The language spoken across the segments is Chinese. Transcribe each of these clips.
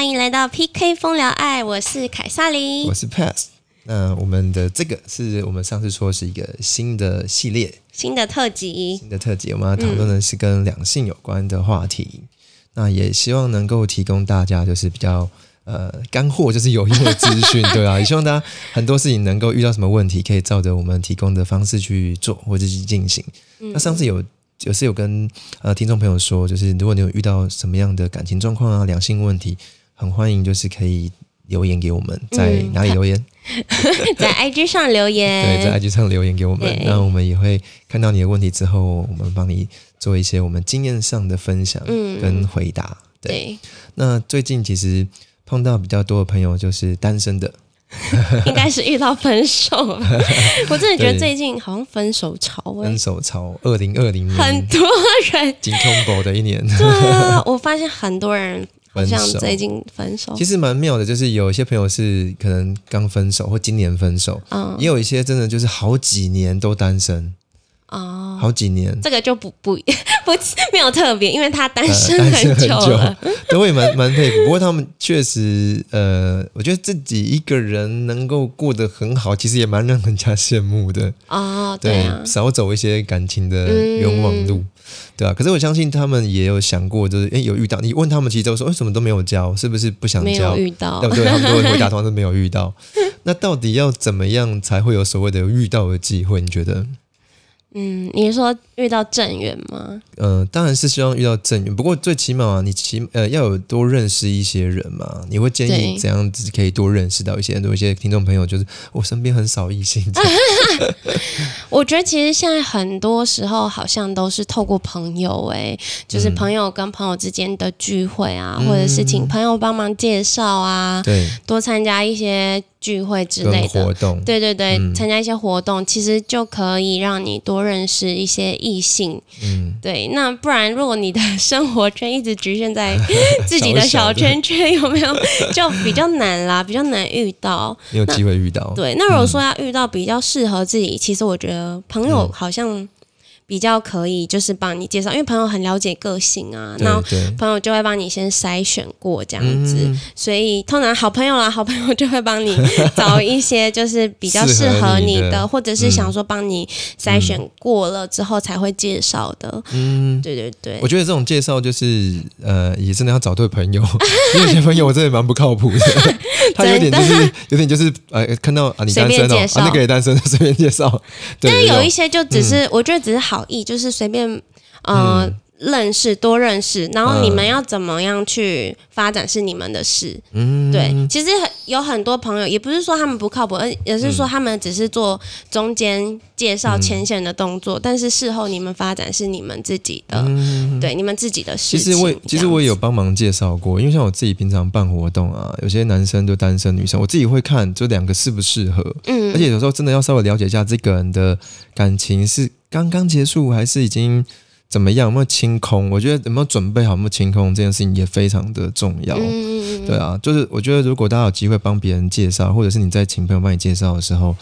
欢迎来到 PK 风聊爱，我是凯撒琳我。是 Pass。那我们的这个是我们上次说是一个新的系列、新的特辑，新的特辑，我们要讨论的是跟两性有关的话题。那也希望能够提供大家就是比较呃干货，就是有用的资讯，对啊，也希望大家很多事情能够遇到什么问题，可以照着我们提供的方式去做或者去进行。那上次有。有是有跟呃听众朋友说，就是如果你有遇到什么样的感情状况啊、两性问题，很欢迎就是可以留言给我们，在嗯哪里留言？在 IG 上留言。对，在 IG 上留言给我们，那我们也会看到你的问题之后，我们帮你做一些我们经验上的分享嗯跟回答。对，对，那最近其实碰到比较多的朋友就是单身的，应该是遇到分手了。我真的觉得最近好像分手潮哎、分手潮，二零二零年很多人。金 combo 的一年，对啊，我发现很多人分手。最近分手。其。实蛮妙的，就是有一些朋友是可能刚分手或今年分手，嗯。也有一些真的就是好几年都单身，哦，好几年。这个就不不 不没有特别，因为他单身很久久了。，对，我也蛮 蛮佩服。不过他们确实，呃，我觉得自己一个人能够过得很好，其实也蛮让人家羡慕的。哦，对啊，少走一些感情的冤枉路，对啊。可是我相信他们也有想过，就是诶，有遇到你问他们，其实都说为什么都没有交，是不是不想没交有？遇到对。不对？他们都会回答，通常是没有遇到。那到底要怎么样才会有所谓的遇到的机会？你觉得？嗯，你是说遇到正缘吗？呃，当然是希望遇到正缘，不过最起码你起呃要有多认识一些人嘛。你会建议对怎样子可以多认识到一些人？多一些听众朋友，就是我身边很少异性，我觉得其实现在很多时候好像都是透过朋友、欸，就是嗯朋友跟朋友之间的聚会啊，或者是请朋友帮忙介绍啊，对，多参加一些聚会之类的活。动，对对对，嗯参加一些活动，其实就可以让你多认识一些异性。嗯，对，那不然如果你的生活圈一直局限在 自己的小圈圈，有没有就比较难啦，比较难遇到。你有机会遇到，对，那如果说要遇到比较适合自己，其实我觉得朋友嗯好像比较可以，就是帮你介绍，因为朋友很了解个性啊，对那对，朋友就会帮你先筛选过这样子，嗯。所以通常好朋友啦，好朋友就会帮你 找一些就是比较适适合合你的你的，或者是想说帮你筛选过了之后才会介绍的。嗯。对对对。我，觉得这种介绍就是，呃，也真的要找对朋友，因为有些朋友我真的蛮不靠谱的，他有点就是有点就是，呃，看到啊你单身哦，那个也单身，随便介绍，对，但有一些就只是，我觉得只是好意，就是随便呃、嗯。认识多认识，然后嗯你们要怎么样去发展是你们的事。嗯，对，其实很有很多朋友，也不是说他们不靠谱，而也是说他们只是做中间介绍嗯。牵线的动作，但是事后你们发展是你们自己的，对，你们自己的事其实我也其实我也有，有帮忙介绍过，因为像我自己平常办活动啊，有些男生就单身，女生我自己会看就两个适不适合，嗯。而且有时候真的要稍微了解一下这个人的感情是刚刚结束还是已经怎么样，有没有清空？我觉得有没有准备好，有没有清空这件事情也非常的重要。嗯，对啊，就是我觉得如果大家有机会帮别人介绍，或者是你在请朋友帮你介绍的时候，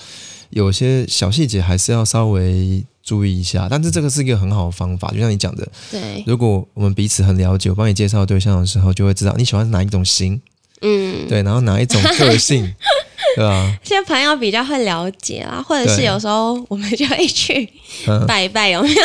有些小细节还是要稍微注意一下。但是这个是一个很好的方法，就像你讲的，对，如果我们彼此很了解，我帮你介绍对象的时候，就会知道你喜欢哪一种型，嗯，对，然后哪一种个性，对啊？现在朋友比较会了解啦，或者是有时候我们就会去嗯拜一拜，有没有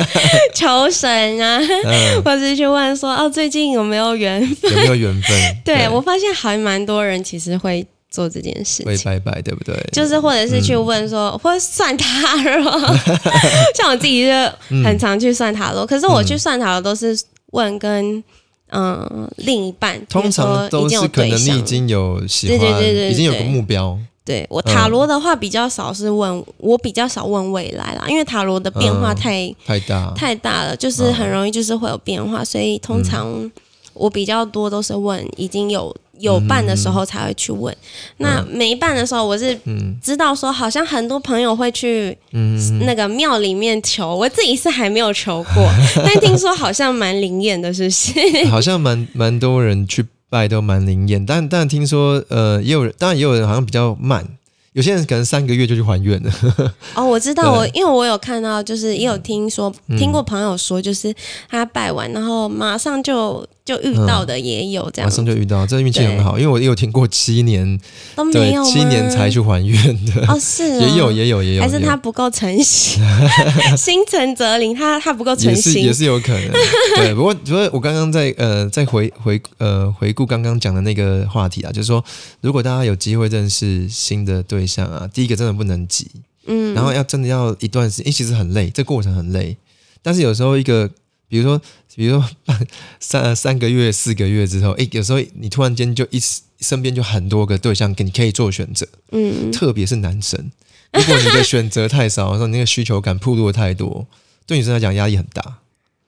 求神啊，嗯，或者是去问说哦，最近有没有缘分？有没有缘分？对我发现还蛮多人其实会做这件事情。会拜拜，对不对？就是或者是去问说，或者算塔罗，像我自己就很常去算塔罗，可是我去算塔罗都是问跟嗯、另一半，通常都是可能你已经有喜欢，对对对对已经有个目标，对我塔罗的话比较少是问，我比较少问未来啦，因为塔罗的变化嗯太、太大，太大了，就是很容易就是会有变化，所以通常我比较多都是问已经有有伴的时候才会去问。那没伴的时候，我是嗯。知道说好像很多朋友会去嗯，那个庙里面求，我自己是还没有求过，但听说好像蛮灵验的，是不是？好像蛮蛮多人去拜都蛮灵验，但但听说呃也有人，当然也有人好像比较慢，有些人可能三个月就去还愿了，哦，我知道，我因为我有看到，就是也有听说，嗯。听过朋友说，就是他拜完，然后马上就就遇到的也有这样。马上就遇到，这运气很好，因为我也有听过七年，都没对有，吗？七年才去还愿的，哦，是哦。也有也有也有，还是他不够诚心，心诚则灵，他他不够诚心。也是也，是有可能，对。不过不过我刚刚在呃在回回呃回顾刚刚讲的那个话题啊，就是说，如果大家有机会认识新的对象啊，第一个真的不能急，嗯，然后要真的要一段时间，因为其实很累，这过程很累。但是有时候一个，比如说比如说半 三三个月、四个月之后，诶，有时候你突然间就一身边就很多个对象给你可以做选择，嗯，特别是男生，如果你的选择太少，然后你那个需求感暴露的太多，对女生来讲压力很大。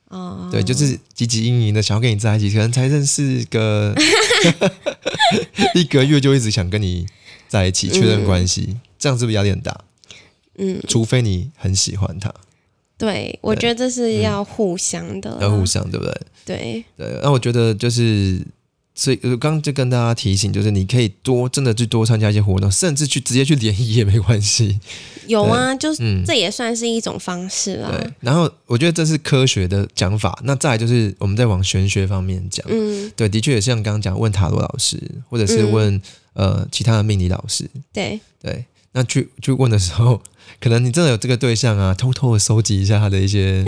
哦，对，就是汲汲营营的想要跟你在一起，可能才认识个 一个月就一直想跟你在一起确认关系，这样是不是压力很大？嗯，除非你很喜欢他，对，我觉得这是要互相的啦，要互相，对不对？对，对，那我觉得就是，所以我刚刚就跟大家提醒，就是你可以多真的去多参加一些活动，甚至去直接去联谊也没关系。有啊，就是嗯，这也算是一种方式啦，对。然后我觉得这是科学的讲法，那再来就是我们在往玄学方面讲，嗯，对，的确也像刚刚讲问塔罗老师，或者是嗯。问、呃其他的命理老师，对，对，那去去问的时候，可能你真的有这个对象啊，偷偷的收集一下他的一些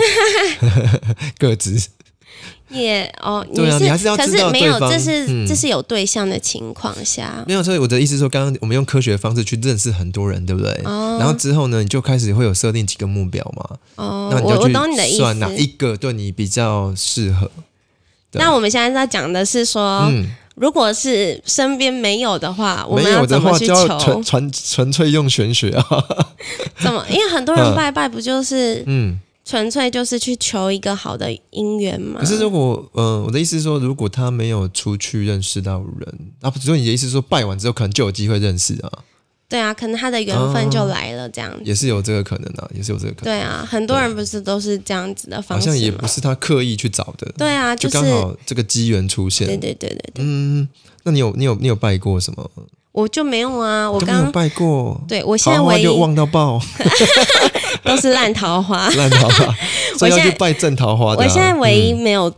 个子，也哦，对啊，你还是要知可是没有，这是、嗯这是有对象的情况下，没有，所以我的意思是说，刚刚我们用科学的方式去认识很多人，对不对？哦然后之后呢，你就开始会有设定几个目标嘛，哦，那你就去懂你的意算哪一思。个对你比较适合。那我们现在在讲的是说，嗯，如果是身边没有的话，我没们要有的话怎么去求就要纯？纯纯粹用玄学啊。怎么？因为很多人拜拜不就是嗯，纯粹就是去求一个好的姻缘嘛？可是如果呃，我的意思是说，如果他没有出去认识到人，啊，不是你的意思是说拜完之后可能就有机会认识啊，对啊，可能他的缘分就来了，这样子。也是有这个可能啊，也是有这个可能。对啊，很多人不是都是这样子的方式吗？像也不是他刻意去找的，对啊，就是刚好这个机缘出现。对对对对对，嗯，那你有你有你有拜过什么？我就没有啊，我刚拜过，对我现在就旺到爆，都是烂桃花。烂桃花，所以要去拜正桃花的啊。我现在唯一嗯没有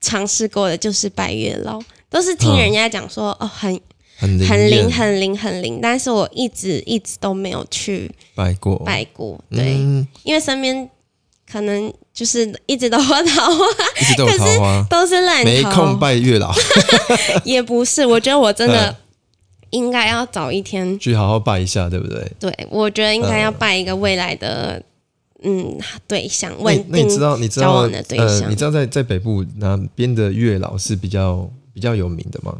尝试过的就是拜月老，都是听人家讲说、哦很很灵很灵很灵很灵，但是我一直一直都没有去拜过，拜过，对，嗯，因为身边可能就是一直都有桃花，一直都有桃花，都是烂没，空拜月老，也不是，我觉得我真的嗯。应该要找一天，去好好拜一下，对不对？对我觉得应该要拜一个未来的。嗯，对象稳那你那你知道你知交道往的对象。呃，你知道在在北部哪边的月老是比较比较有名的吗？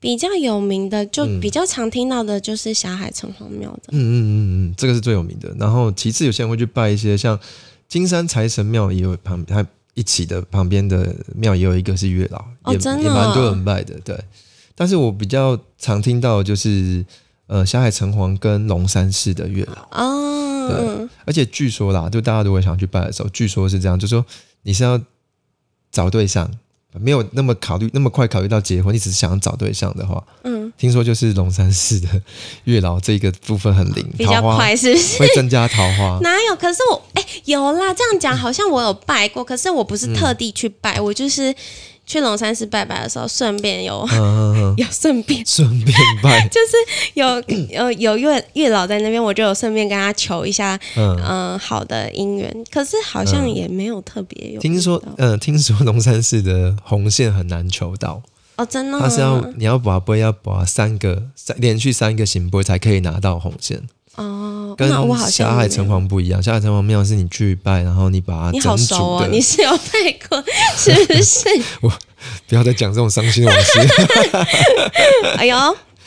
比较有名的，就嗯比较常听到的就是霞海城隍庙的。嗯嗯嗯嗯，这个是最有名的。然后其次有些人会去拜一些像金山财神庙，也有旁它一起的旁边的庙也有一个是月老，也哦真的也蛮多哦人拜的。对，但是我比较常听到的就是呃霞海城隍跟龙山寺的月老，哦，对嗯而且据说啦，就大家如果想去拜的时候，据说是这样，就说你是要找对象。没有那么考虑那么快考虑到结婚，你只是想要找对象的话，嗯，听说就是龙山寺的月老这个部分很灵，比较快是不是？会增加桃花。哪有？可是我哎、有啦，这样讲好像我有拜过，可是我不是特地去拜，我就是去龙山寺拜拜的时候，顺便有、有顺便。顺便拜，就是有 有有月月老在那边，我就有顺便跟他求一下，嗯。嗯、好的姻缘。可是好像也没有特别有听说嗯、听说龙山寺的红线很难求到，哦，真的吗，他是要你要把杯要把三个三连续三个行杯才可以拿到红线，哦，跟那我好像霞海城隍不一样。霞海城隍庙是你去拜，然后你把它你好熟哦，的，你是有拜过是不是？我不要再讲这种伤心往事。哎呦，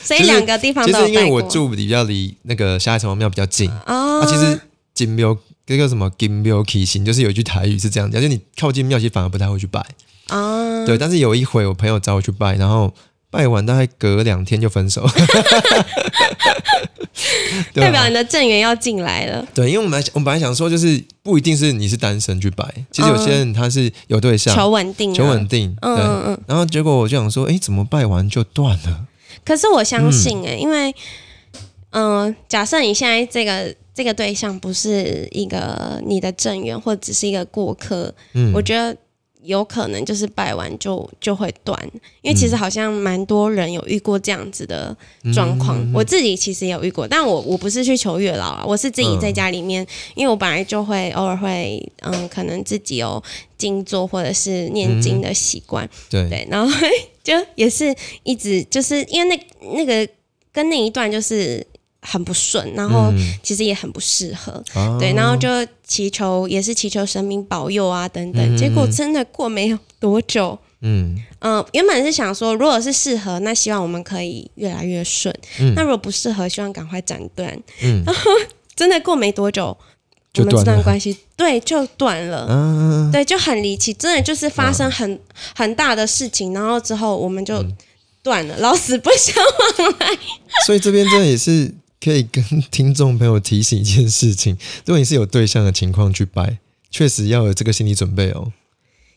所以两个地方其实因为。我住比较离那个霞海城隍庙比较近，哦，啊，其实金庙这个什么金庙起行，就是有一句台语是这样讲，就你靠近庙，其实反而不太会去拜。哦，对，但是有一回我朋友找我去拜，然后拜完大概隔两天就分手。代表你的正缘要进来了。对，因为我们来我们本来想说，就是不一定是你是单身去拜，其实有些人他是有对象，求稳定、啊，求稳定，对。嗯嗯嗯。然后结果我就想说，哎，怎么拜完就断了？可是我相信、哎、因为，嗯、假设你现在这个这个对象不是一个你的正缘，或只是一个过客，嗯我觉得有可能就是拜完就就会断，因为其实好像蛮多人有遇过这样子的状况。嗯我自己其实也有遇过，但我我不是去求月老啊，我是自己在家里面，因为我本来就会偶尔会嗯，可能自己有静坐或者是念经的习惯，对，对，然后就也是一直就是因为那那个跟那一段就是很不顺，然后嗯。其实也很不适合，啊对，然后就祈求也是祈求神明保佑啊等等，嗯。结果真的过没有多久。嗯。嗯、原本是想说，如果是适合，那希望我们可以越来越顺；嗯。那如果不适合，希望赶快斩断。嗯。真的过没多久，我们这段关系对就断了。啊，对，就很离奇，真的就是发生很、很大的事情，然后之后我们就嗯。断了，老死不相往来。所以这边真的也是可以跟听众朋友提醒一件事情：如果你是有对象的情况去拜，确实要有这个心理准备哦。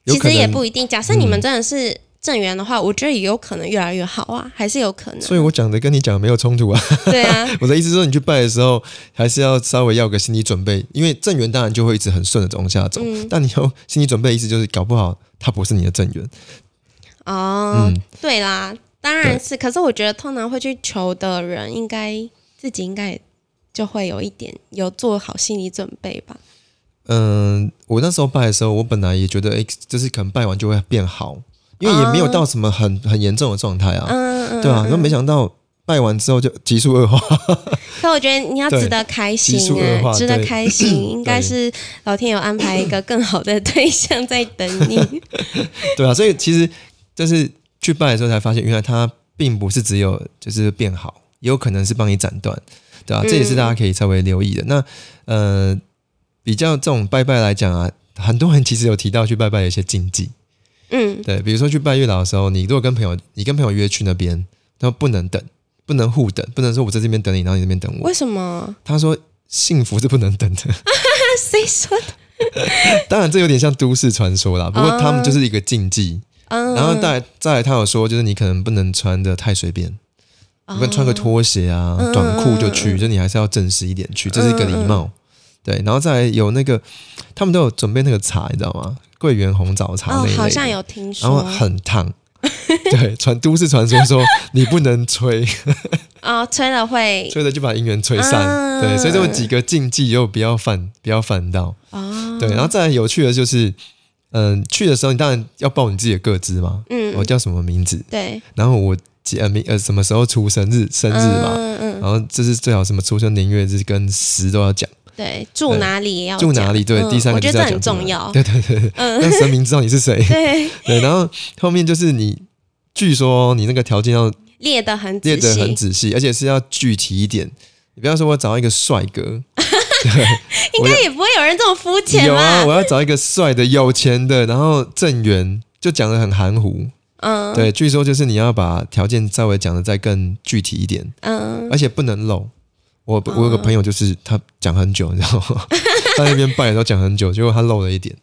其实也不一定，假设你们真的是正缘的话，我觉得也有可能越来越好啊，还是有可能。所以我讲的跟你讲的没有冲突啊。对啊，我的意思是说，你去拜的时候，还是要稍微要个心理准备，因为正缘当然就会一直很顺的往下走，嗯但你有心理准备，意思就是搞不好他不是你的正缘。哦，嗯对啦，当然是。可是我觉得通常会去求的人，应该自己应该就会有一点有做好心理准备吧。嗯，我那时候拜的时候，我本来也觉得，哎，就是可能拜完就会变好，因为也没有到什么很很严重的状态啊，嗯嗯，对啊，然后没想到拜完之后就急速恶化，可我觉得你要值得开心急速恶哎、化值得开心，应该是老天有安排一个更好的对象在等你。对啊，所以其实就是去拜的时候才发现，原来他并不是只有就是变好，也有可能是帮你斩断，对啊，这也是大家可以稍微留意的。那呃，比较这种拜拜来讲啊，很多人其实有提到去拜拜有一些禁忌，嗯，对，比如说去拜月老的时候，你如果跟朋友，你跟朋友约去那边，他说不能等，不能互等，不能说我在这边等你，然后你那边等我。为什么？他说幸福是不能等的，那 谁说的？当然这有点像都市传说啦，不过他们就是一个禁忌。嗯，然后再来再来，他有说就是你可能不能穿的太随便，你不能穿个拖鞋啊、嗯。短裤就嗯去，就你还是要正式一点去，这是一个礼貌。对，然后再来有那个，他们都有准备那个茶，你知道吗？桂圆红枣茶那一类，哦好像有听然后说很烫。对，传都市传说说你不能吹，哦，吹了会 吹了就把姻缘吹散。嗯对，所以这种几个禁忌又不要犯，不要犯到。哦，对，然后再来有趣的就是，嗯、去的时候你当然要报你自己的个资嘛，嗯。我叫什么名字，对，然后我几呃名呃什么时候出生日生日嘛，嗯嗯，然后这是最好什么出生年月日跟时都要讲，对，住哪里也要住哪里对，嗯第三个我觉得这很重要。对对对让神明知道你是谁，对，对，然后后面就是你，据说你那个条件要列得很列得仔细，很仔细，而且是要具体一点，你不要说我找一个帅哥，应该也不会有人这么肤浅有啊，我要找一个帅的、有钱的，然后正缘，就讲的很含糊。嗯，对，据说就是你要把条件稍微讲的再更具体一点，嗯，而且不能漏。我我有个朋友就是他讲很久，你知道吗？在那边拜的时候讲很久，结果他漏了一点，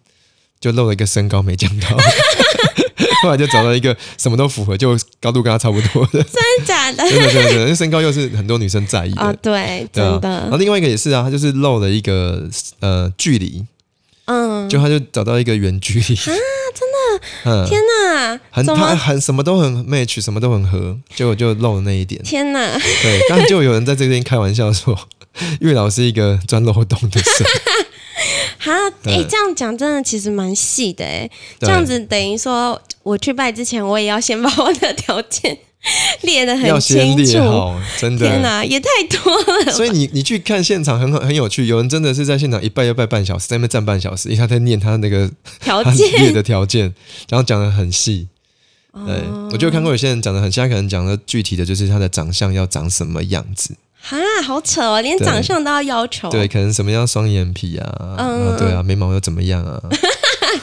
就漏了一个身高没讲到。后来就找到一个什么都符合，就高度跟他差不多的，真的假的？真的真的真的，因为身高又是很多女生在意的。啊，对，对啊真，然后，另外一个也是啊，他就是漏了一个呃距离，嗯，就他就找到一个远距离啊，真的，嗯，天哪，很他？很什么都很 match，什么都很合，结果就漏了那一点。天哪，对，刚刚就有人在这边开玩笑说，月老是一个钻漏洞的神，哈，哎、嗯这样讲真的其实蛮细的哎，这样子等于说我去拜之前，我也要先把我的条件 列得要很先列清楚。好，真的。天哪，也太多了。所以你你去看现场很好很有趣，有人真的是在现场一拜要拜半小时，在那边站半小时，因为他在念他那个条件列的条件，然后讲的很细。对，哦我就看过有些人讲的很细，他可能讲的具体的就是他的长相要长什么样子，啊，好扯哦，连长相都要要求。对，可能什么样双眼皮啊，嗯对啊，眉毛又怎么样啊，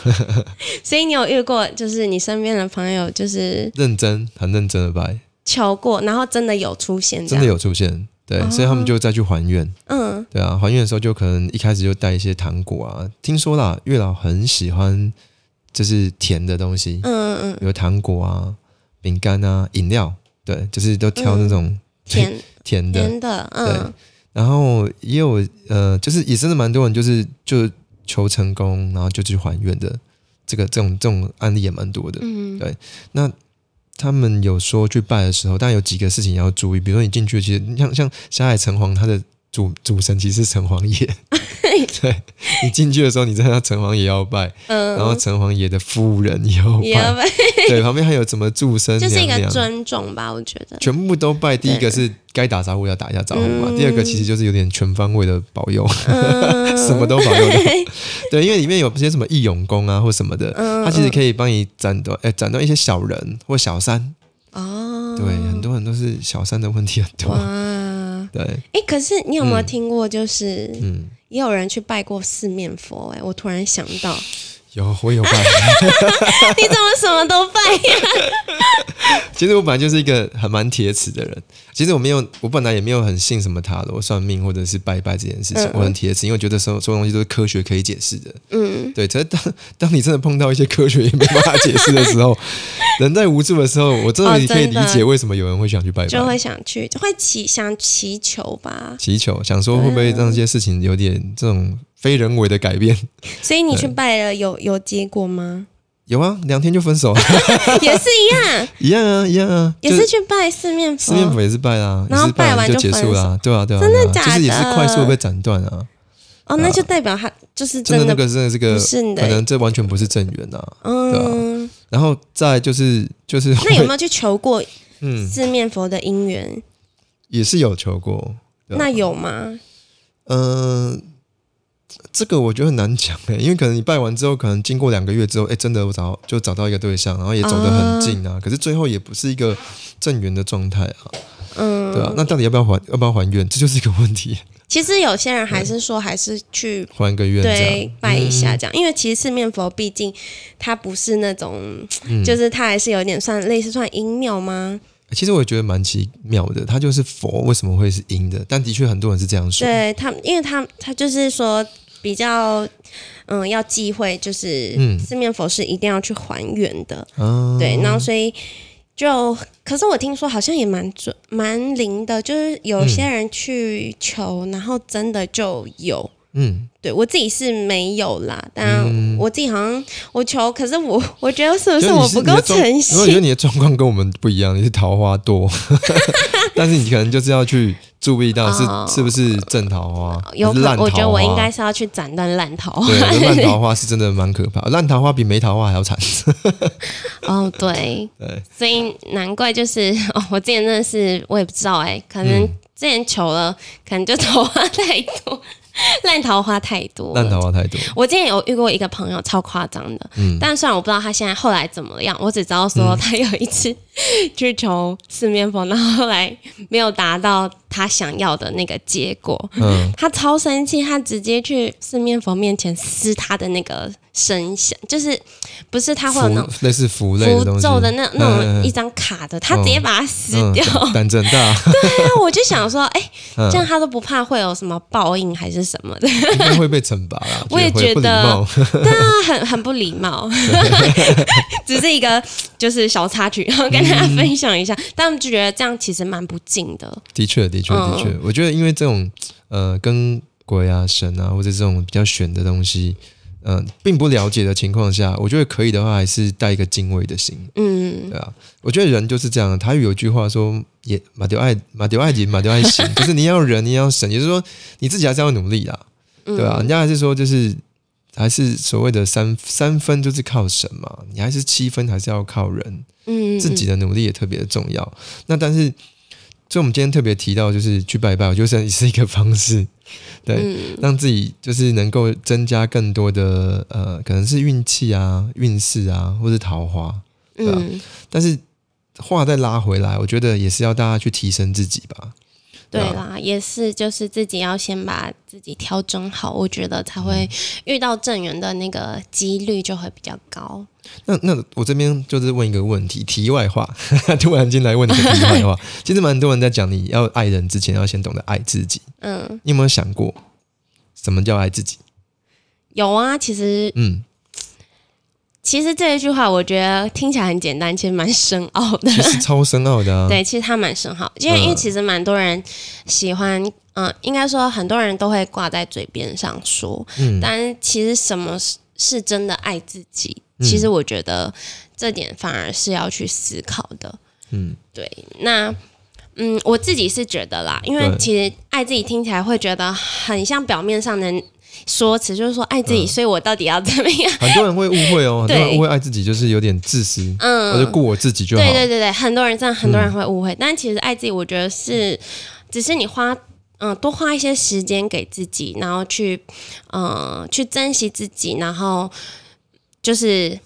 所以你有遇过，就是你身边的朋友，就是认真很认真的拜，求过，然后真的有出现，真的，有出现，对，所以他们就再去还愿。嗯，对啊，还愿的时候就可能一开始就带一些糖果啊。听说啦，月老很喜欢就是甜的东西，嗯嗯，有糖果啊、饼干啊、饮料，对，就是都挑那种 甜甜的。甜的，嗯，然后也有呃，就是也真的蛮多人就是就求成功，然后就去还愿的这个这种这种案例也蛮多的。嗯对那他们有说去拜的时候，但有几个事情要注意，比如说你进去，其实像像霞海城隍，他的主主神其实是城隍爷。对你进去的时候，你知道城隍爷要拜，嗯，然后城隍爷的夫人也要拜，也要拜，对，旁边还有什么祝生就是一个尊重吧，我觉得。全部都拜。第一个是该打招呼要打一下招呼嘛，嗯。第二个其实就是有点全方位的保佑，嗯。什么都保佑的。对，因为里面有些什么义勇功啊或什么的，嗯它其实可以帮你斩断，哎，斩断一些小人或小三。哦，对，很多人都是小三的问题很多。哇，对，哎，可是你有没有嗯。听过，就是嗯，也有人去拜过四面佛？哎，我突然想到，有我有拜。你怎么什么都拜呀？其实我本来就是一个很蛮铁齿的人。其实我没有，我本来也没有很信什么塔罗、算命或者是拜拜这件事情。嗯我很铁齿，因为我觉得所有所有东西都是科学可以解释的。嗯，对，可是当当你真的碰到一些科学也没办法解释的时候，人在无助的时候，我真的哦可以理解为什么有人会想去拜拜。就会想去，就会祈想祈求吧。祈求，想说会不会让这些事情有点这种非人为的改变？所以你去拜了，有有结果吗？有啊，两天就分手，也是一样，一样啊，一样啊，也是去拜四面佛。四面佛也是拜啦，然后拜拜完就结束啦，对啊，对啊，真的假就是也是快速被斩断啊。哦，那就代表他就是真的那个真的是个是的可能这完全不是正缘啊。嗯。然后再就是就是那有没有去求过嗯四面佛的姻缘？也是有求过，啊那有吗？嗯、这个我觉得很难讲诶，因为可能你拜完之后，可能经过两个月之后，哎，真的我找就找到一个对象，然后也走得很近啊，可是最后也不是一个正缘的状态啊，嗯，对啊，那到底要不要还要不要还愿，这就是一个问题，其实有些人还是说，还是去还个愿对，拜一下这样，因为其实四面佛毕竟它不是那种，嗯。就是它还是有点算类似算阴庙吗？其实我也觉得蛮奇妙的，它就是佛为什么会是阴的？但的确很多人是这样说，对他，因为他他就是说比较。嗯，要忌讳就是嗯四面佛是一定要去还原的，啊，对，然后所以就，可是我听说好像也蛮准、蛮灵的，就是有些人去求，然后真的就有。嗯，对我自己是没有啦，但嗯我自己好像我求，可是我我觉得是不是我不够诚因为我觉得？你的状况跟我们不一样，你是桃花多，但是你可能就是要去注意到是、哦是不是正桃花，有烂桃花。我觉得我应该是要去斩断烂桃花。对，烂桃花是真的蛮可怕，烂桃花比没桃花还要惨。哦，对，对，所以难怪就是哦，我之前真的是我也不知道哎、可能嗯之前求了，可能就桃花太多，烂桃花太多。烂桃花太多。我之前有遇过一个朋友，超夸张的。嗯但虽然我不知道他现在后来怎么样，我只知道说他有一次去求四面佛，然后后来没有达到他想要的那个结果，嗯，他超生气，他直接去四面佛面前撕他的那个声响，就是不是他会有那种类似符符，咒的那那嗯种一张卡的，他直接把它撕嗯掉。胆真大，对啊，我就想说，哎、嗯这样他都不怕会有什么报应还是什么的？应该会被惩罚啦。我也觉得貌对啊，很很不礼貌，只是一个就是小插曲，然后跟大家分享一下。但他们就觉得这样其实蛮不敬的。的确，的确，嗯的确，我觉得因为这种呃，跟鬼啊、神啊，或者这种比较玄的东西，嗯、并不了解的情况下，我觉得可以的话，还是带一个敬畏的心。嗯对啊，我觉得人就是这样。台语有句话说：“也马丢爱马丢爱己马丢爱行”，就是你要人，你要神，也就是说你自己还是要努力啦，嗯对啊，人家还是说就是还是所谓的三三分就是靠神嘛，你还是七分还是要靠人。嗯，自己的努力也特别的重要。那但是，所以我们今天特别提到，就是去拜拜，我觉得也 是一个方式，对，嗯让自己就是能够增加更多的呃，可能是运气啊、运势啊，或是桃花。对啊嗯，但是话再拉回来，我觉得也是要大家去提升自己吧。对啦，也是，就是自己要先把自己调整好，我觉得才会遇到正缘的那个几率就会比较高。那那我这边就是问一个问题，题外话，突然进来问一个题外话。其实蛮多人在讲，你要爱人之前要先懂得爱自己。嗯，你有没有想过，什么叫爱自己？有啊，其实嗯，其实这一句话我觉得听起来很简单，其实蛮深奥的。其实超深奥的啊。对，其实它蛮深奥，因为、嗯因为其实蛮多人喜欢，嗯、应该说很多人都会挂在嘴边上说，嗯但其实什么是是真的爱自己？其实我觉得这点反而是要去思考的。嗯，对，那。嗯，我自己是觉得啦，因为其实爱自己听起来会觉得很像表面上的说辞，就是说爱自己，嗯。所以我到底要怎么样？很多人会误会哦，很多人对。误会爱自己就是有点自私，嗯，我就顾我自己就好。对对对对，很多人这样，很多人会误会，但其实爱自己，我觉得是只是你花嗯、多花一些时间给自己，然后去嗯、去珍惜自己，然后就是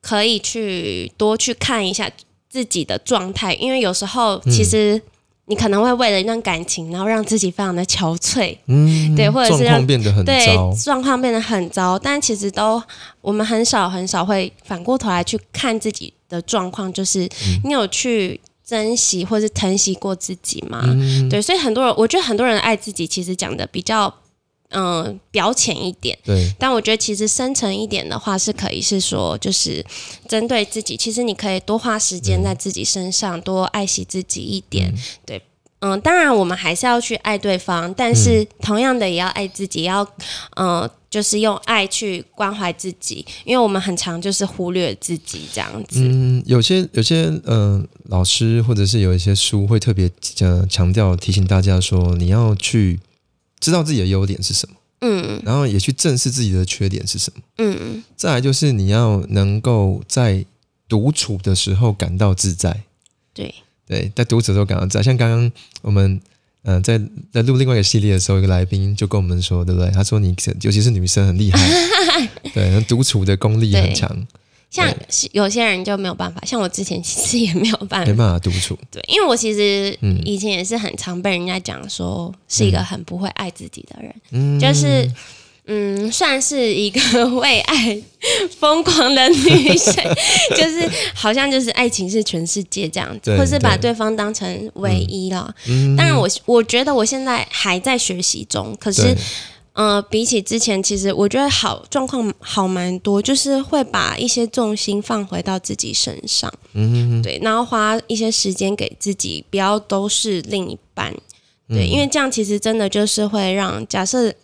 可以去多去看一下自己的状态，因为有时候其实你可能会为了一段感情，然后让自己非常的憔悴，嗯，对或者是状况变得很对，状况变得很糟，但其实都我们很少很少会反过头来去看自己的状况，就是嗯。你有去珍惜或是疼惜过自己吗？嗯，对，所以很多人，我觉得很多人爱自己，其实讲的比较嗯、呃表浅一点。对，但我觉得其实深层一点的话，是可以是说，就是针对自己，其实你可以多花时间在自己身上，多爱惜自己一点。对，嗯，当然我们还是要去爱对方，但是同样的也要爱自己，要嗯、呃就是用爱去关怀自己，因为我们很常就是忽略自己这样子。嗯，有些有些嗯、呃老师或者是有一些书会特别呃强调提醒大家说，你要去知道自己的优点是什么，嗯。然后也去正视自己的缺点是什么。嗯，再来就是你要能够在独处的时候感到自在，对，对，在独处的时候感到自在。像刚刚我们嗯、呃在在录另外一个系列的时候，一个来宾就跟我们说，对不对？他说你尤其是女生很厉害，对，那独处的功力很对。强，像有些人就没有办法，像我之前 其实也没有办没法。办法独处。对，因为我其实嗯以前也是很常被人家讲说是一个很不会爱自己的人，嗯，就是嗯，算是一个为爱疯狂的女生，就是好像就是爱情是全世界这样子，或是把对对方当成唯一了。嗯当然我，我觉得我现在还在学习中，可是对。呃，比起之前，其实我觉得好状况好蛮多，就是会把一些重心放回到自己身上，嗯对，然后花一些时间给自己，不要都是另一半，对，嗯因为这样其实真的就是会让假设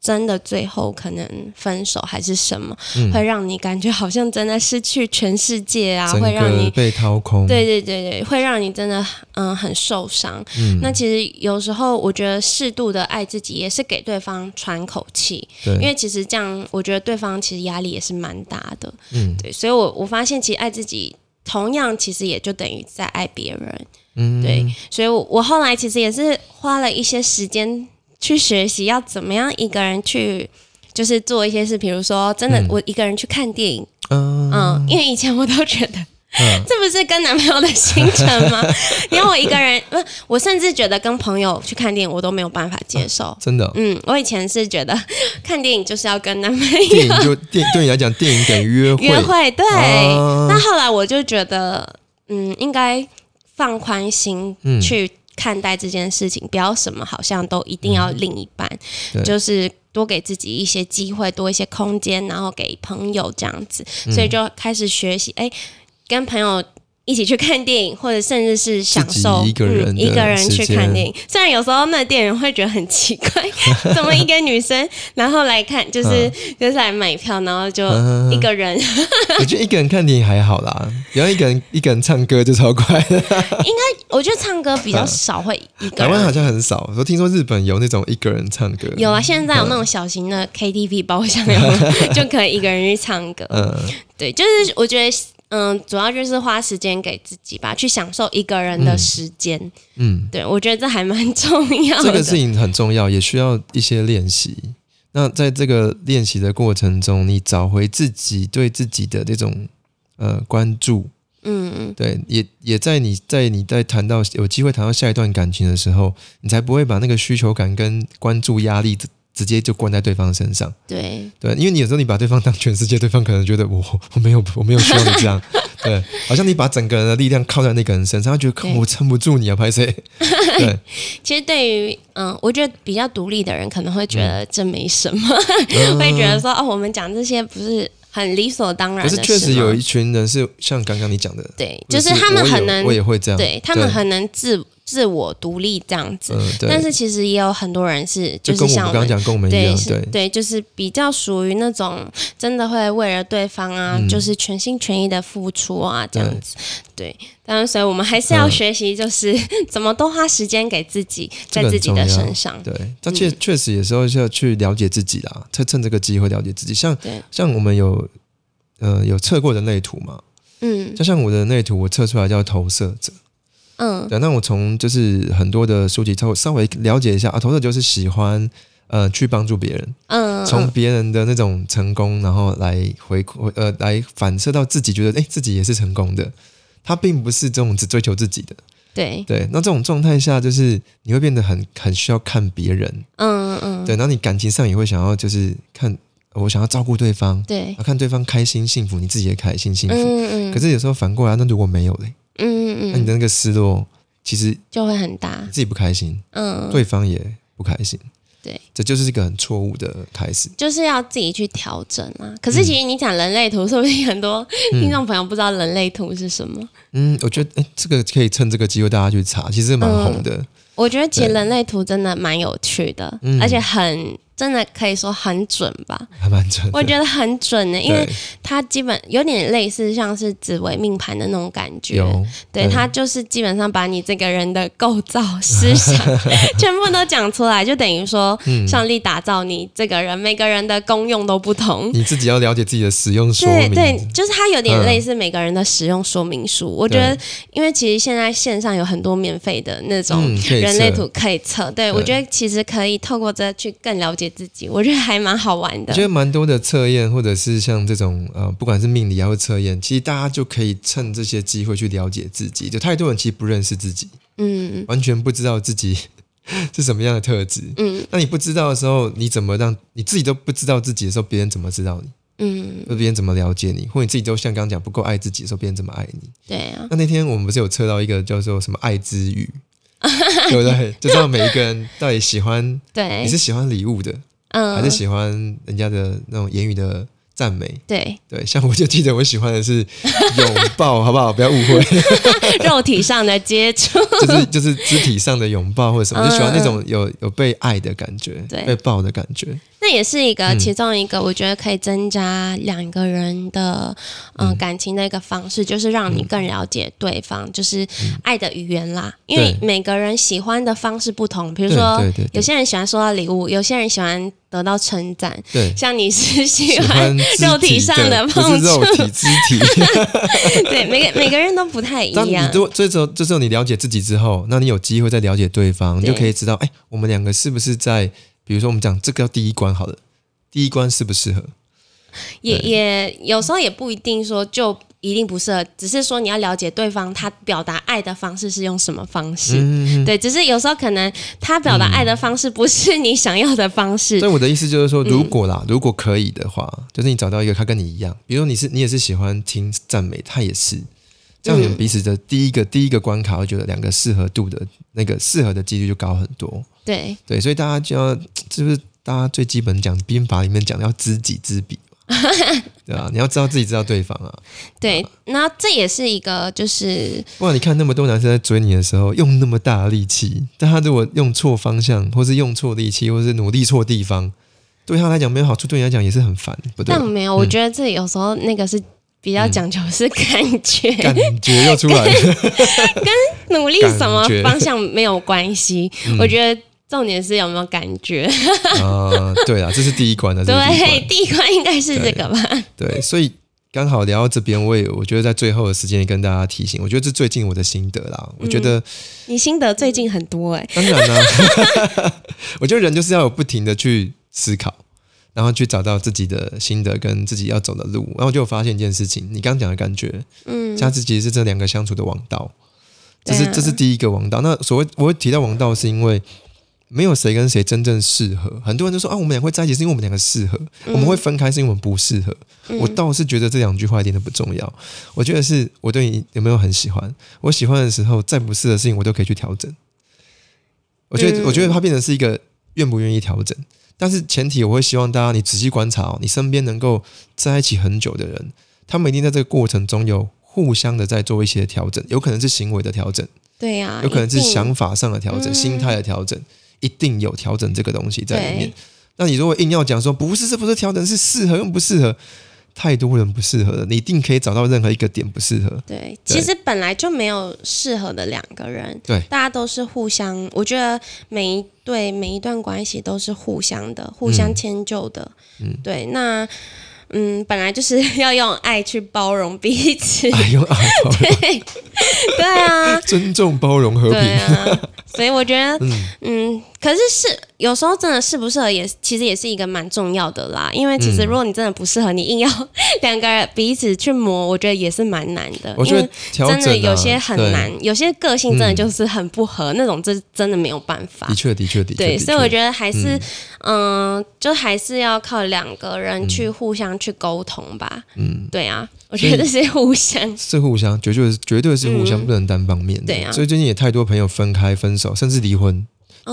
真的最后可能分手还是什么，嗯会让你感觉好像真的失去全世界啊，会让你被掏空。对对对对，会让你真的嗯很受伤。嗯那其实有时候我觉得适度的爱自己，也是给对方喘口气，因为其实这样，我觉得对方其实压力也是蛮大的。嗯对，所以我我发现其实爱自己，同样其实也就等于在爱别人。嗯对，所以我我后来其实也是花了一些时间去学习，要怎么样一个人去。就是做一些事，比如说真的嗯我一个人去看电影，嗯嗯，因为以前我都觉得嗯 这不是跟男朋友的行程吗？你要我一个人，不，我甚至觉得跟朋友去看电影我都没有办法接受。真的哦、嗯，我以前是觉得 看电影就是要跟男朋友电友影就电对你来讲，电影等于约会。约会，对。啊那后来我就觉得，嗯，应该放宽心嗯去看待这件事情，不要什么好像都一定要另一半，对。就是多给自己一些机会，多一些空间，然后给朋友这样子，嗯所以就开始学习，哎、跟朋友。一起去看电影，或者甚至是享受一个人嗯、一个人去看电影。虽然有时候那电影会觉得很奇怪，怎么一个女生然后来看，就是、就是来买票，然后就嗯一个人，我觉得一个人看电影还好啦，然后一个人一个人唱歌就超快 的。我觉得唱歌比较少会一个台湾好。像很少，我听说日本有那种一个人唱歌。有啊，现在有那种小型的 KTV 包厢，有就可以一个人去唱歌。嗯，对，就是我觉得，嗯，主要就是花时间给自己吧，去享受一个人的时间。嗯，对我觉得这还蛮 重要的。这个事情很重要，也需要一些练习。那在这个练习的过程中，你找回自己对自己的这种呃关注，嗯，对，也也在你在你在谈到有机会谈到下一段感情的时候，你才不会把那个需求感跟关注压力直直接就关在对方身上。对，对，因为你有时候你把对方当全世界，对方可能觉得我我没有我没有需要你这样，对，好像你把整个人的力量靠在那个人身上，他觉得我撑不住你啊，拍谁？对，其实对于嗯，我觉得比较独立的人可能会觉得这没什么，嗯。会觉得说哦，我们讲这些不是很理所当然可？是确实有一群人是像刚刚你讲的，对，就就是他们很能我也会这样，对他们很能自自我独立这样子。嗯，但是其实也有很多人是，就是像我们刚刚讲，跟我们一对样，对对，就是比较属于那种真的会为了对方啊，嗯就是全心全意的付出啊，这样子。对，当然，所以我们还是要嗯学习，就是 怎么多花时间给自己，在自己的身上。对，但确确实有时候是要去了解自己啦，趁趁这个机会了解自己。像像我们有呃有测过人类图嘛，嗯就像我的人类图，我测出来叫投射者。嗯对，那我从就是很多的书籍稍微了解一下啊，投射就是喜欢呃去帮助别人，嗯，嗯从别人的那种成功，然后来回馈呃来反射到自己，觉得哎自己也是成功的。他并不是这种只追求自己的，对，对。那这种状态下，就是你会变得很很需要看别人，嗯嗯对。然后你感情上也会想要就是看我想要照顾对方，对，啊看对方开心幸福，你自己也开心幸福。嗯嗯，可是有时候反过来，那如果没有嘞，嗯嗯嗯，那你的那个失落，其实就会很大。自己不开心，嗯，对方也不开心，对，这就是一个很错误的开始。就是要自己去调整啊。可是其实你讲人类图，说不定很多听众朋友不知道人类图是什么。嗯，我觉得哎，这个可以趁这个机会大家去查，其实蛮红的。我觉得其实人类图真的蛮有趣的，嗯而且很真的可以说很准吧。还蛮准的。我觉得很准呢、因为它基本有点类似像是紫微命盘的那种感觉。有对，嗯它就是基本上把你这个人的构造、思想 全部都讲出来，就等于说嗯上帝打造你这个人，每个人的功用都不同。你自己要了解自己的使用说明。对对，就是它有点嗯类似每个人的使用说明书。我觉得，因为其实现在线上有很多免费的那种嗯可以人类图可以测，对我觉得其实可以透过这去更了解自己，我觉得还蛮好玩的我觉。得蛮多的测验，或者是像这种呃，不管是命理还是测验，其实大家就可以趁这些机会去了解自己。就太多人其实不认识自己，嗯完全不知道自己是什么样的特质。嗯那你不知道的时候，你怎么让你自己都不知道自己的时候，别人怎么知道你？嗯，那别人怎么了解你？或你自己都像刚刚讲不够爱自己的时候，别人怎么爱你？对啊，那那天我们不是有测到一个叫做什么爱之语，对不对？就知道每一个人到底喜欢 对你，是喜欢礼物的，嗯，还是喜欢人家的那种言语的赞美？对对，像我就记得我喜欢的是拥抱，好不好？不要误会，肉体上的接触，就是就是肢体上的拥抱或者什么，嗯就喜欢那种有有被爱的感觉，对被抱的感觉。那也是一个嗯。其中一个我觉得可以增加两个人的嗯、感情的一个方式，就是让你更了解对方，就是爱的语言啦。因为每个人喜欢的方式不同，比如对说有些人喜欢收到礼物，有些人喜欢得到称赞，对，像你是喜喜欢肉体上的不碰是肉，体肢体。对，每个每个人都不太一样。多这时候这时候你了解自己之后，那你有机会再了解对方，你就可以知道，哎，我们两个是不是在，比如说我们讲这个要第一关好了，第一关适不适合？也也有时候也不一定说就一定不适合，只是说你要了解对方他表达爱的方式是用什么方式。嗯，对，只是有时候可能他表达爱的方式不是你想要的方式。所以我的意思就是嗯说，如果啦，如果可以的话，就是你找到一个他跟你一样，比如说你是你也是喜欢听赞美，他也是，这样你们嗯彼此的第一个、第一个关卡，我觉得两个适合度的那个适合的几率就高很多。对。对，所以大家就要，是不是大家最基本讲兵法里面讲的要知己知彼嘛？对啊，你要知道自己知道对方啊，对，那这也是一个就是不然你看那么多男生在追你的时候用那么大的力气，但他如果用错方向，或是用错力气，或是努力错地方，对他来讲没有好处，对你来讲也是很烦，不对但？没有，我觉得这有时候那个是比较讲究是感觉，感觉又出来了，努力什么方向没有关系。我觉得重点是有没有感觉。啊、对啊，这是第一关的，对，关。第一关应该是这个吧？对，所以刚好聊到这边，我也我觉得在最后的时间也跟大家提醒，我觉得这最近我的心得啦。我觉得、你心得最近很多哎、当然啦、我觉得人就是要有不停的去思考，然后去找到自己的心得跟自己要走的路。然后我就有发现一件事情，你刚刚讲的感觉，嗯，下次其实是这两个相处的王道，这是、这是第一个王道。那所谓我会提到王道，是因为没有谁跟谁真正适合。很多人都说啊，我们俩会在一起是因为我们两个适合，我们会分开是因为我们不适合。我倒是觉得这两句话一点都不重要。我觉得是我对你有没有很喜欢，我喜欢的时候，再不适合的事情我都可以去调整。我觉得，嗯。我觉得它变成是一个愿不愿意调整，但是前提我会希望大家你仔细观察哦，你身边能够在一起很久的人，他们一定在这个过程中有互相的在做一些调整，有可能是行为的调整，对呀、有可能是想法上的调整、嗯。心态的调整，一定有调整这个东西在里面。那你如果硬要讲说不是，这不是调整，是适合用不适合，太多人不适合了，你一定可以找到任何一个点不适合。对，对。其实本来就没有适合的两个人，对。大家都是互相，我觉得每一对每一段关系都是互相的，互相迁就的，嗯。对，那嗯，本来就是 要用爱去包容彼此，爱用爱包容，对，对啊，尊重、包容、和对平。啊，所以我觉得，嗯。嗯，可是是有时候真的适不适合也其实也是一个蛮重要的啦。因为其实嗯如果你真的不适合，你硬要 两个人彼此去磨，我觉得也是蛮难的。我觉得真的有些很难，有些个性真的嗯就是很不合，那种这真的没有办法的。确，的确，的确。对，所以我确觉得还是，嗯、就还是要靠两个人去互相去沟通吧。嗯，对啊，我觉得是互相。是互相，绝对是绝对是互相，嗯不能单方面的。对啊所以最近也太多朋友分开、分手，甚至离婚，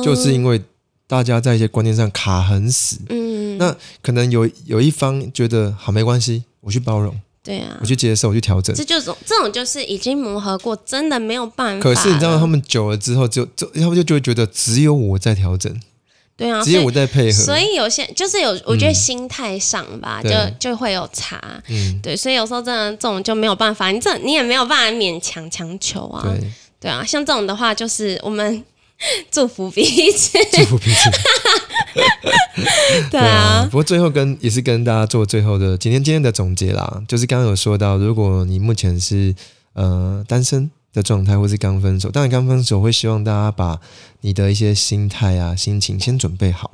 就是因为大家在一些观念上卡很死。嗯，那可能有有一方觉得好没关系，我去包容，对啊我，去接受，我去调整。这就是这种就是已经磨合过，真的没有办法。可是你知道，他们久了之后就，就他们就就会觉得只有我在调整，对啊，只有我在配合。所以有些就是有，我觉得心态上吧，对就就会有差。嗯，对，所以有时候真的这种就没有办法，你这你也没有办法勉强强求啊。对，对啊，像这种的话，就是我们 祝福彼此。祝福彼此。对啊，不过最后跟也是跟大家做最后的今天今天的总结啦，就是刚刚有说到，如果你目前是呃单身的状态，或是刚分手，当然刚分手会希望大家把你的一些心态啊、心情先准备好，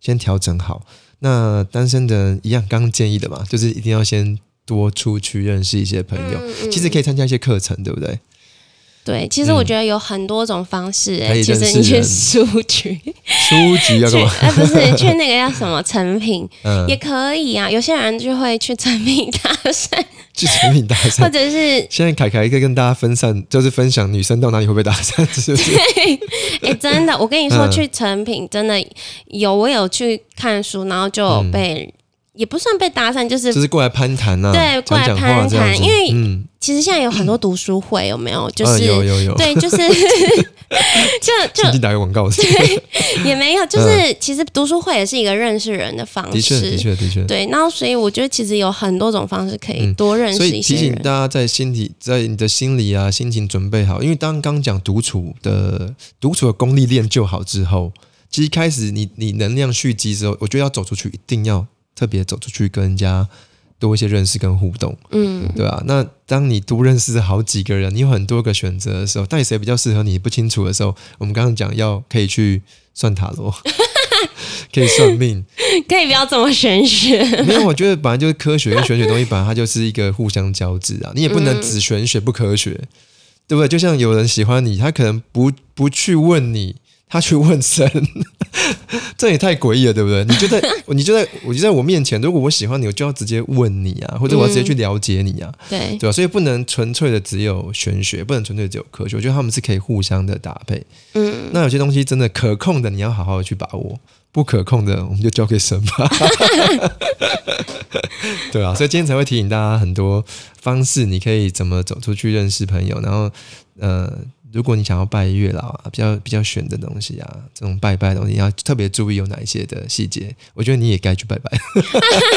先调整好。那单身的人一样，刚刚建议的嘛，就是一定要先多出去认识一些朋友，嗯嗯其实可以参加一些课程，对不对？对，其实我觉得有很多种方式、欸。可以其实你去书局 书局要去，干嘛？哎、不是去那个叫什么 成品、嗯，也可以啊。有些人就会去成品搭讪，去成品搭或。者是现在凯凯可以跟大家分散，就是分享女生到哪里会被搭讪，是不是？哎、真的，我跟你说，嗯去成品真的有，我有去看书，然后就有被，也不算被搭讪，就是、就是过来攀谈呐、对过来攀。谈因为嗯，其实现在有很多读书会，有没有？就是、嗯有有有，对，就是 就就打个广告对。也没有，就是、其实读书会也是一个认识人的方式。嗯的确的确的确。对，然后所以我觉得其实有很多种方式可以嗯多认识所以提。醒大家，在心体，在你的心里啊，心情准备好，因为当刚讲独处的独处的功力练就好之后，其实一开始你你能量蓄积之后，我觉得要走出去，一定要特别走出去跟人家多一些认识跟互动，嗯，对吧、那当你多认识好几个人，你有很多个选择的时候，到底谁比较适合你不清楚的时候，我们刚刚讲要可以去算塔罗，可以算命，可以不要这么玄学。没有，我觉得本来就是科学跟玄学东西，本来它就是一个互相交织啊，你也不能只玄学不科学，对不对？就像有人喜欢你，他可能不不去问你，他去问神，这也太诡异了，对不对？你就在 你就在我就在我面前，如果我喜欢你，我就要直接问你啊，或者我要直接去了解你啊，对，对吧？所以不能纯粹的只有玄学，不能纯粹只有科学，我觉得他们是可以互相的搭配。嗯，那有些东西真的可控的，你要好好的去把握；不可控的，我们就交给神吧。对啊，所以今天才会提醒大家很多方式，你可以怎么走出去认识朋友。然后，呃，如果你想要拜月老啊，比较比较玄的东西啊，这种拜拜的东西，你要特别注意有哪一些的细节。我觉得你也该去拜拜，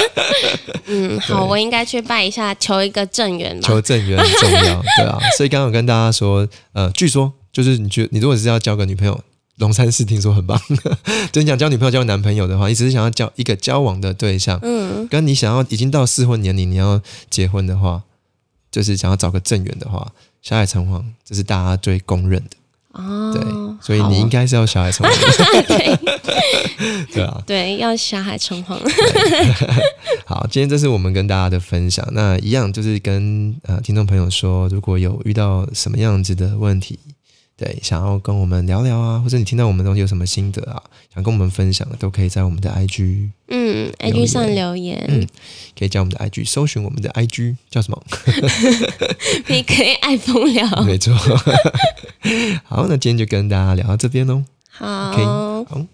嗯，好，我应该去拜一下，求一个正缘吧。求正缘很重要，对啊。所以刚刚有跟大家说，呃，据说就是你觉得你如果是要交个女朋友。龙山寺听说很棒，就你想交女朋友、交男朋友的话，你只是想要交一个交往的对象，嗯，跟你想要已经到适婚年龄，你要结婚的话，就是想要找个正缘的话，小海城隍这是大家最公认的，哦，对，所以你应该是要小海城隍，对 对啊。对，要小海城隍。好，今天这是我们跟大家的分享，那一样就是跟呃听众朋友说，如果有遇到什么样子的问题，对，想要跟我们聊聊啊，或者你听到我们的东西有什么心得啊，想跟我们分享的，都可以在我们的 IG，嗯，IG 上留言，嗯可以加我们的 IG，搜寻我们的 IG 叫什么？你可以爱疯聊。没错。好，那今天就跟大家聊到这边喽。好 OK，好，